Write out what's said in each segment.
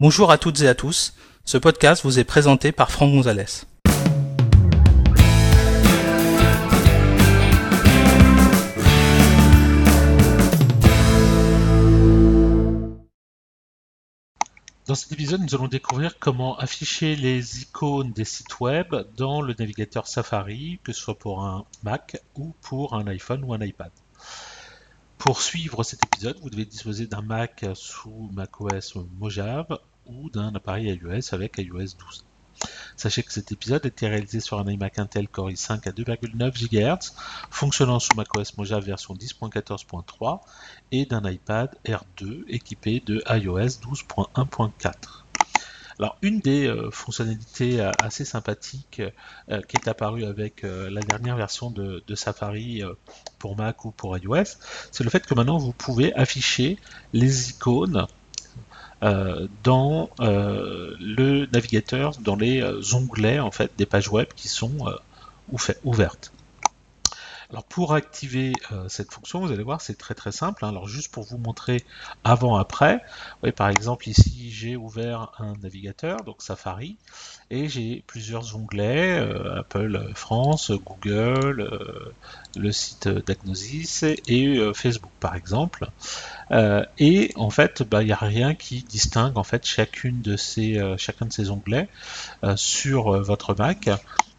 Bonjour à toutes et à tous, ce podcast vous est présenté par Franck Gonzalez. Dans cet épisode, nous allons découvrir comment afficher les icônes des sites web dans le navigateur Safari, que ce soit pour un Mac ou pour un iPhone ou un iPad. Pour suivre cet épisode, vous devez disposer d'un Mac sous macOS Mojave ou d'un appareil iOS avec iOS 12. Sachez que cet épisode a été réalisé sur un iMac Intel Core i5 à 2,9 GHz, fonctionnant sous macOS Mojave version 10.14.3 et d'un iPad R2 équipé de iOS 12.1.4. Alors, une des euh, fonctionnalités euh, assez sympathiques euh, qui est apparue avec la dernière version de, de Safari pour Mac ou pour iOS, c'est le fait que maintenant vous pouvez afficher les icônes dans le navigateur, dans les onglets en fait des pages web qui sont ouvertes. Alors pour activer cette fonction, vous allez voir, c'est très très simple. Hein. Alors juste pour vous montrer avant-après, par exemple ici j'ai ouvert un navigateur, donc Safari, et j'ai plusieurs onglets, Apple France, Google, le site d'Agnosis et Facebook par exemple. Euh, et en fait, bah, il n'y a rien qui distingue en fait chacune de ces, euh, chacun de ces onglets euh, sur votre Mac.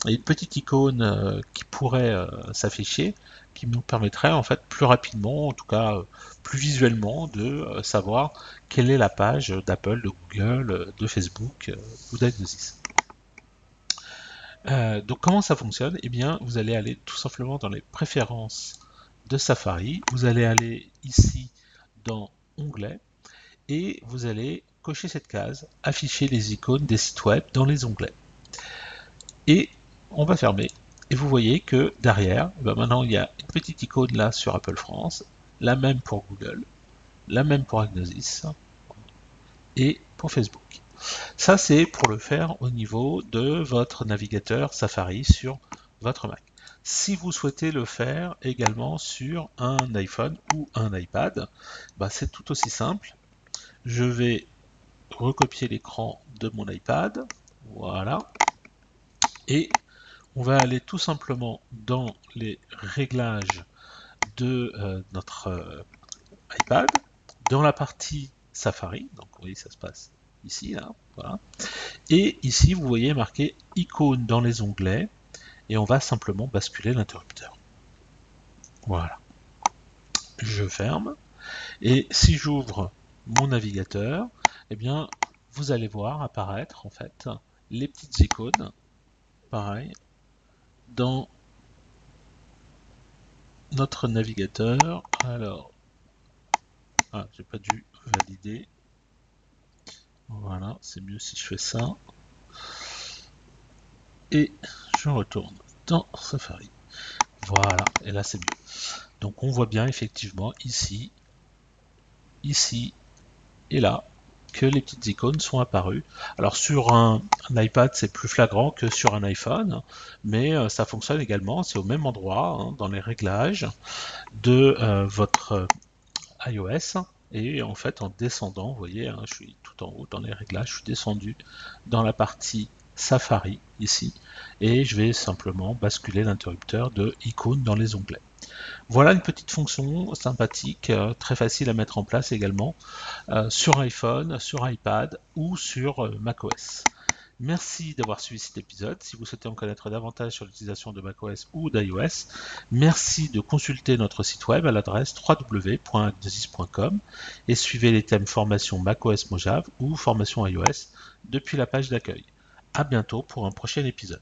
Une petite icône qui pourrait s'afficher, qui nous permettrait en fait plus rapidement, en tout cas plus visuellement, de savoir quelle est la page d'Apple, de Google, de Facebook ou d'Agnosis. donc comment ça fonctionne? Eh bien, vous allez aller tout simplement dans les préférences de Safari. Vous allez aller ici dans Onglets et vous allez cocher cette case, afficher les icônes des sites web dans les onglets. Et on va fermer. Et vous voyez que derrière, ben maintenant il y a une petite icône là sur Apple France, la même pour Google, la même pour Agnosis et pour Facebook. Ça c'est pour le faire au niveau de votre navigateur Safari sur votre Mac. Si vous souhaitez le faire également sur un iPhone ou un iPad, bah, c'est tout aussi simple. Je vais recopier l'écran de mon iPad. Voilà. Et on va aller tout simplement dans les réglages de euh, notre euh, iPad, dans la partie Safari. Donc vous voyez, ça se passe ici, là. Voilà. Et ici, vous voyez marqué icône dans les onglets et on va simplement basculer l'interrupteur. Voilà. Je ferme. Et si j'ouvre mon navigateur, eh bien, vous allez voir apparaître en fait les petites icônes, pareil, dans notre navigateur. Alors, ah, j'ai pas dû valider. Voilà, c'est mieux si je fais ça. Et je retourne dans Safari. Voilà, et là c'est mieux. Donc on voit bien effectivement ici, ici et là que les petites icônes sont apparues. Alors sur un, iPad c'est plus flagrant que sur un iPhone, mais euh, ça fonctionne également, c'est au même endroit hein, dans les réglages de euh, votre iOS. Et en fait en descendant, vous voyez, hein, je suis tout en haut dans les réglages, je suis descendu dans la partie Safari ici et je vais simplement basculer l'interrupteur de icône dans les onglets. Voilà une petite fonction sympathique, euh, très facile à mettre en place également euh, sur iPhone, sur iPad ou sur euh, macOS. Merci d'avoir suivi cet épisode. Si vous souhaitez en connaître davantage sur l'utilisation de macOS ou d'iOS, merci de consulter notre site web à l'adresse www.agnosis.com et suivez les thèmes formation macOS Mojave ou formation iOS depuis la page d'accueil. À bientôt pour un prochain épisode.